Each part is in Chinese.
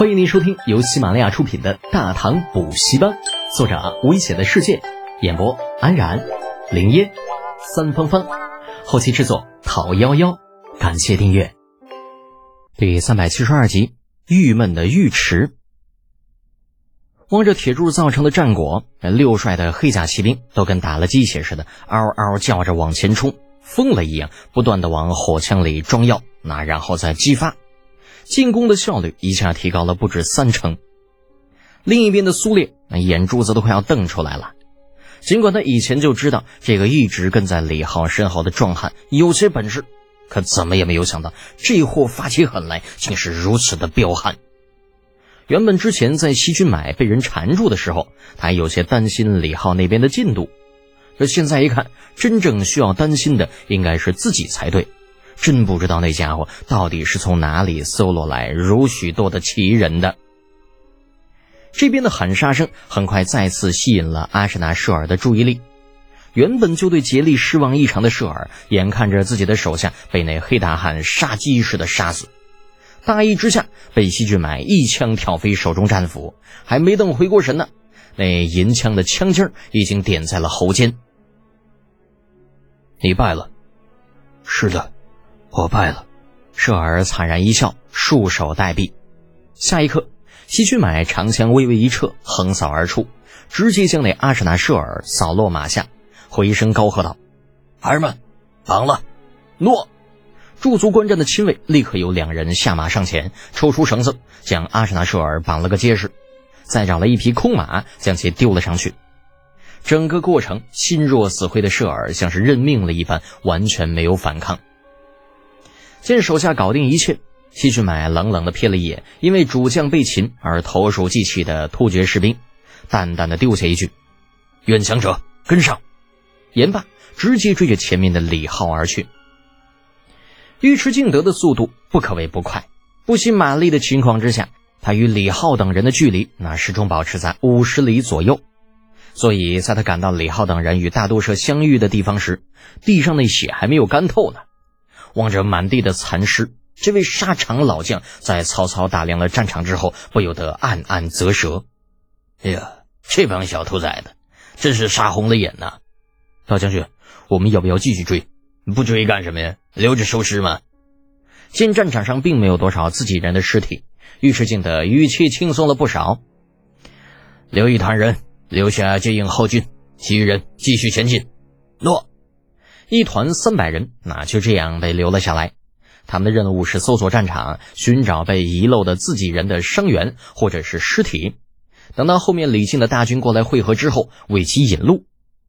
欢迎您收听由喜马拉雅出品的《大唐补习班》，作者危险的世界，演播安然、林烟、三芳芳，后期制作讨幺幺，感谢订阅。第三百七十二集，郁闷的尉迟。望着铁柱造成的战果，六帅的黑甲骑兵都跟打了鸡血似的，嗷嗷叫着往前冲，疯了一样，不断的往火枪里装药，那然后再激发。进攻的效率一下提高了不止三成。另一边的苏烈，那眼珠子都快要瞪出来了。尽管他以前就知道这个一直跟在李浩身后的壮汉有些本事，可怎么也没有想到这货发起狠来竟是如此的彪悍。原本之前在西军买被人缠住的时候，他还有些担心李浩那边的进度，可现在一看，真正需要担心的应该是自己才对。真不知道那家伙到底是从哪里搜罗来如许多的奇人的。这边的喊杀声很快再次吸引了阿什纳舍尔的注意力。原本就对杰利失望异常的舍尔，眼看着自己的手下被那黑大汉杀鸡似的杀死，大意之下被西俊买一枪挑飞手中战斧，还没等回过神呢，那银枪的枪尖已经点在了喉间。你败了。是的。我败了，舍尔惨然一笑，束手待毙。下一刻，西区买长枪微微一撤，横扫而出，直接将那阿什纳舍尔扫落马下，回声高喝道：“孩儿们，绑了！”诺！驻足观战的亲卫立刻有两人下马上前，抽出绳子将阿什纳舍尔绑了个结实，再找了一匹空马将其丢了上去。整个过程，心若死灰的舍尔像是认命了一般，完全没有反抗。见手下搞定一切，西去买冷冷的瞥了一眼因为主将被擒而投鼠忌器的突厥士兵，淡淡的丢下一句：“愿强者跟上。”言罢，直接追着前面的李浩而去。尉迟敬德的速度不可谓不快，不惜马力的情况之下，他与李浩等人的距离那始终保持在五十里左右。所以，在他赶到李浩等人与大都社相遇的地方时，地上那血还没有干透呢。望着满地的残尸，这位沙场老将在曹操打量了战场之后，不由得暗暗啧舌。哎呀，这帮小兔崽子，真是杀红了眼呐！大将军，我们要不要继续追？不追干什么呀？留着收尸吗？见战场上并没有多少自己人的尸体，尉迟敬德语气轻松了不少。留一团人留下接应后军，其余人继续前进。诺。一团三百人，那就这样被留了下来。他们的任务是搜索战场，寻找被遗漏的自己人的伤员或者是尸体。等到后面李靖的大军过来汇合之后，为其引路。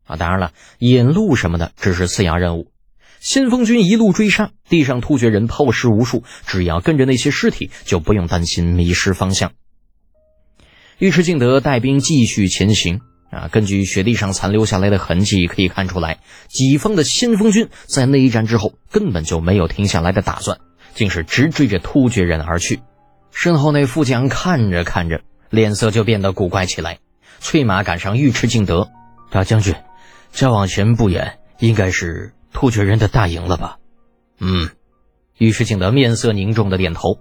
啊，当然了，引路什么的只是次要任务。先锋军一路追杀，地上突厥人抛尸无数，只要跟着那些尸体，就不用担心迷失方向。尉迟敬德带兵继续前行。啊，根据雪地上残留下来的痕迹可以看出来，己方的先锋军在那一战之后根本就没有停下来的打算，竟是直追着突厥人而去。身后那副将看着看着，脸色就变得古怪起来，催马赶上尉迟敬德：“大将军，再往前不远，应该是突厥人的大营了吧？”“嗯。”尉迟敬德面色凝重的点头。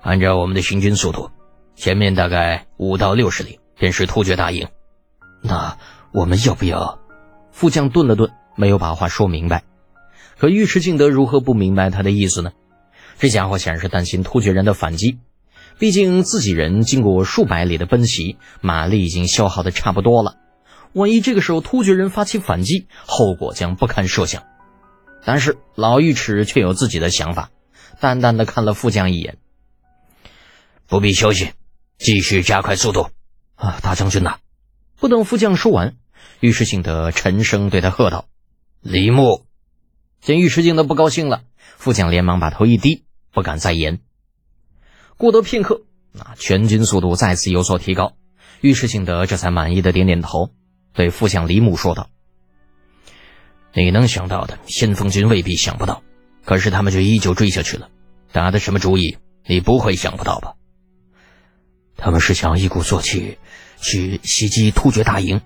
按照我们的行军速度，前面大概五到六十里便是突厥大营。那我们要不要？副将顿了顿，没有把话说明白。可尉迟敬德如何不明白他的意思呢？这家伙显然是担心突厥人的反击。毕竟自己人经过数百里的奔袭，马力已经消耗的差不多了。万一这个时候突厥人发起反击，后果将不堪设想。但是老尉迟却有自己的想法，淡淡的看了副将一眼：“不必休息，继续加快速度。”啊，大将军呐！不等副将说完，尉迟敬德沉声对他喝道：“李牧。”见尉迟敬德不高兴了，副将连忙把头一低，不敢再言。过得片刻，那全军速度再次有所提高，尉迟敬德这才满意的点点头，对副将李牧说道：“你能想到的，先锋军未必想不到，可是他们却依旧追下去了。打的什么主意？你不会想不到吧？他们是想一鼓作气。”去袭击突厥大营，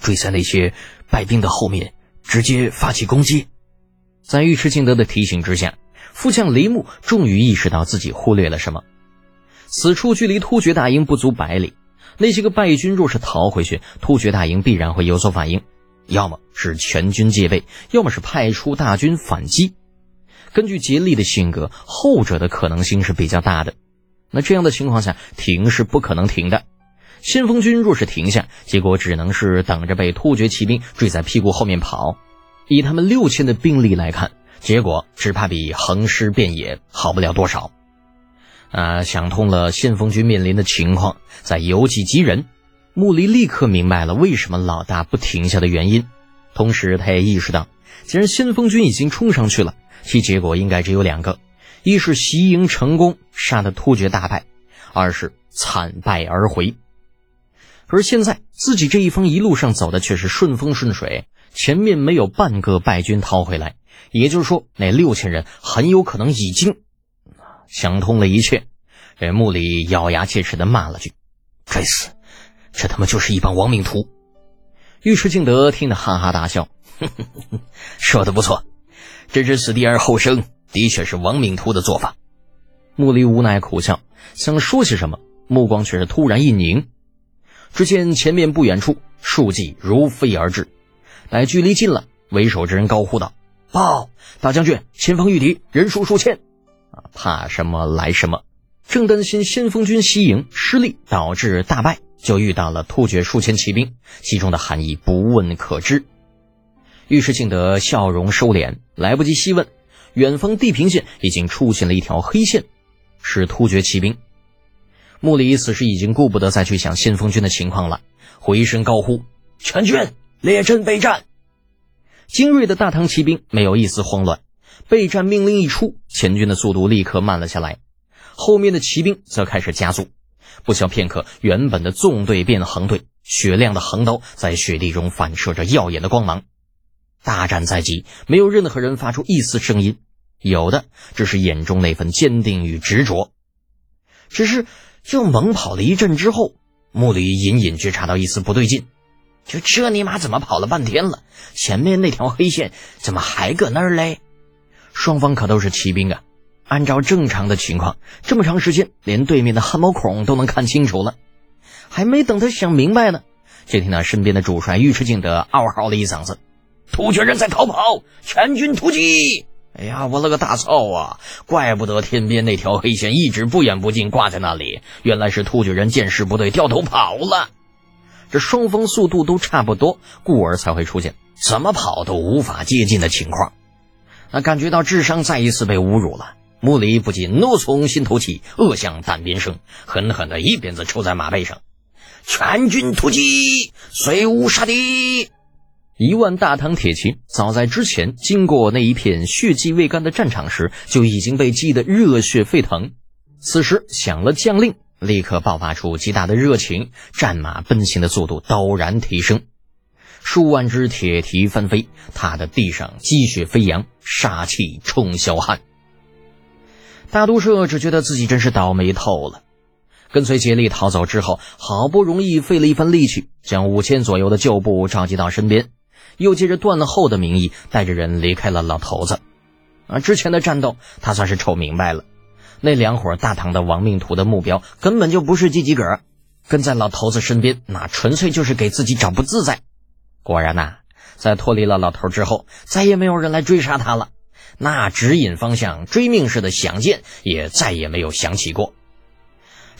追在那些败兵的后面，直接发起攻击。在尉迟敬德的提醒之下，副将雷木终于意识到自己忽略了什么。此处距离突厥大营不足百里，那些个败军若是逃回去，突厥大营必然会有所反应，要么是全军戒备，要么是派出大军反击。根据杰力的性格，后者的可能性是比较大的。那这样的情况下，停是不可能停的。先锋军若是停下，结果只能是等着被突厥骑兵追在屁股后面跑。以他们六千的兵力来看，结果只怕比横尸遍野好不了多少。啊，想通了先锋军面临的情况，再由己及人，穆离立刻明白了为什么老大不停下的原因。同时，他也意识到，既然先锋军已经冲上去了，其结果应该只有两个：一是袭营成功，杀得突厥大败；二是惨败而回。而现在自己这一方一路上走的却是顺风顺水，前面没有半个败军逃回来，也就是说，那六千人很有可能已经想通了一切。这穆里咬牙切齿的骂了句：“该死，这他妈就是一帮亡命徒！”尉迟敬德听得哈哈大笑：“ 说的不错，置之死地而后生，的确是亡命徒的做法。”穆里无奈苦笑，想说些什么，目光却是突然一凝。只见前面不远处，数骑如飞而至。待距离近了，为首之人高呼道：“报，大将军，前方遇敌，人数数千。”啊，怕什么来什么。正担心先锋军西营失利导致大败，就遇到了突厥数千骑兵，其中的含义不问可知。尉迟敬德笑容收敛，来不及细问，远方地平线已经出现了一条黑线，是突厥骑兵。穆里此时已经顾不得再去想先锋军的情况了，回身高呼：“全军列阵备战！”精锐的大唐骑兵没有一丝慌乱，备战命令一出，前军的速度立刻慢了下来，后面的骑兵则开始加速。不消片刻，原本的纵队变横队，雪亮的横刀在雪地中反射着耀眼的光芒。大战在即，没有任何人发出一丝声音，有的只是眼中那份坚定与执着。只是。就猛跑了一阵之后，穆里隐隐觉察到一丝不对劲。就这尼玛怎么跑了半天了，前面那条黑线怎么还搁那儿嘞？双方可都是骑兵啊，按照正常的情况，这么长时间连对面的汗毛孔都能看清楚了。还没等他想明白呢，就听到身边的主帅尉迟敬德嗷嚎了一嗓子：“突厥人在逃跑，全军突击！”哎呀，我了个大操啊！怪不得天边那条黑线一直不远不近挂在那里，原来是突厥人见势不对掉头跑了。这双方速度都差不多，故而才会出现怎么跑都无法接近的情况。那感觉到智商再一次被侮辱了，穆里不禁怒从心头起，恶向胆边生，狠狠的一鞭子抽在马背上：“全军突击，随吾杀敌！”一万大唐铁骑早在之前经过那一片血迹未干的战场时，就已经被激得热血沸腾。此时响了将令，立刻爆发出极大的热情，战马奔行的速度陡然提升，数万只铁蹄翻飞，踏的地上积雪飞扬，杀气冲霄汉。大都社只觉得自己真是倒霉透了。跟随竭力逃走之后，好不容易费了一番力气，将五千左右的旧部召集到身边。又借着断了后的名义，带着人离开了老头子。啊，之前的战斗他算是瞅明白了，那两伙大唐的亡命徒的目标根本就不是自己个儿跟在老头子身边，那纯粹就是给自己找不自在。果然呐，在脱离了老头之后，再也没有人来追杀他了。那指引方向、追命似的响箭也再也没有响起过。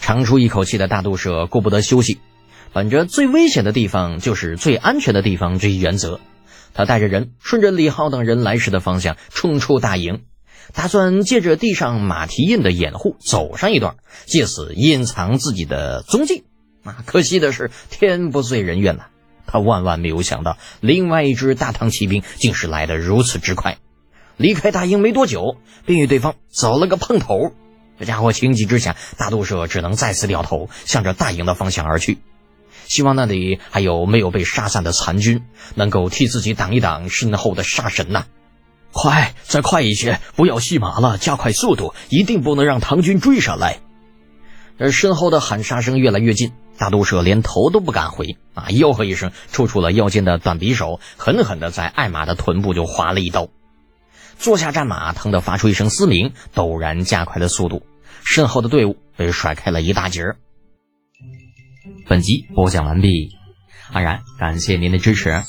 长出一口气的大渡蛇顾不得休息。本着最危险的地方就是最安全的地方这一原则，他带着人顺着李浩等人来时的方向冲出大营，打算借着地上马蹄印的掩护走上一段，借此隐藏自己的踪迹。啊，可惜的是天不遂人愿呐，他万万没有想到，另外一支大唐骑兵竟是来得如此之快，离开大营没多久，便与对方走了个碰头。这家伙情急之下，大渡社只能再次掉头，向着大营的方向而去。希望那里还有没有被杀散的残军，能够替自己挡一挡身后的杀神呐！快，再快一些，不要戏马了，加快速度，一定不能让唐军追上来。而身后的喊杀声越来越近，大都社连头都不敢回啊！吆喝一声，抽出了腰间的短匕首，狠狠地在艾玛的臀部就划了一刀。坐下战马，疼得发出一声嘶鸣，陡然加快了速度。身后的队伍被甩开了一大截儿。本集播讲完毕，安然感谢您的支持。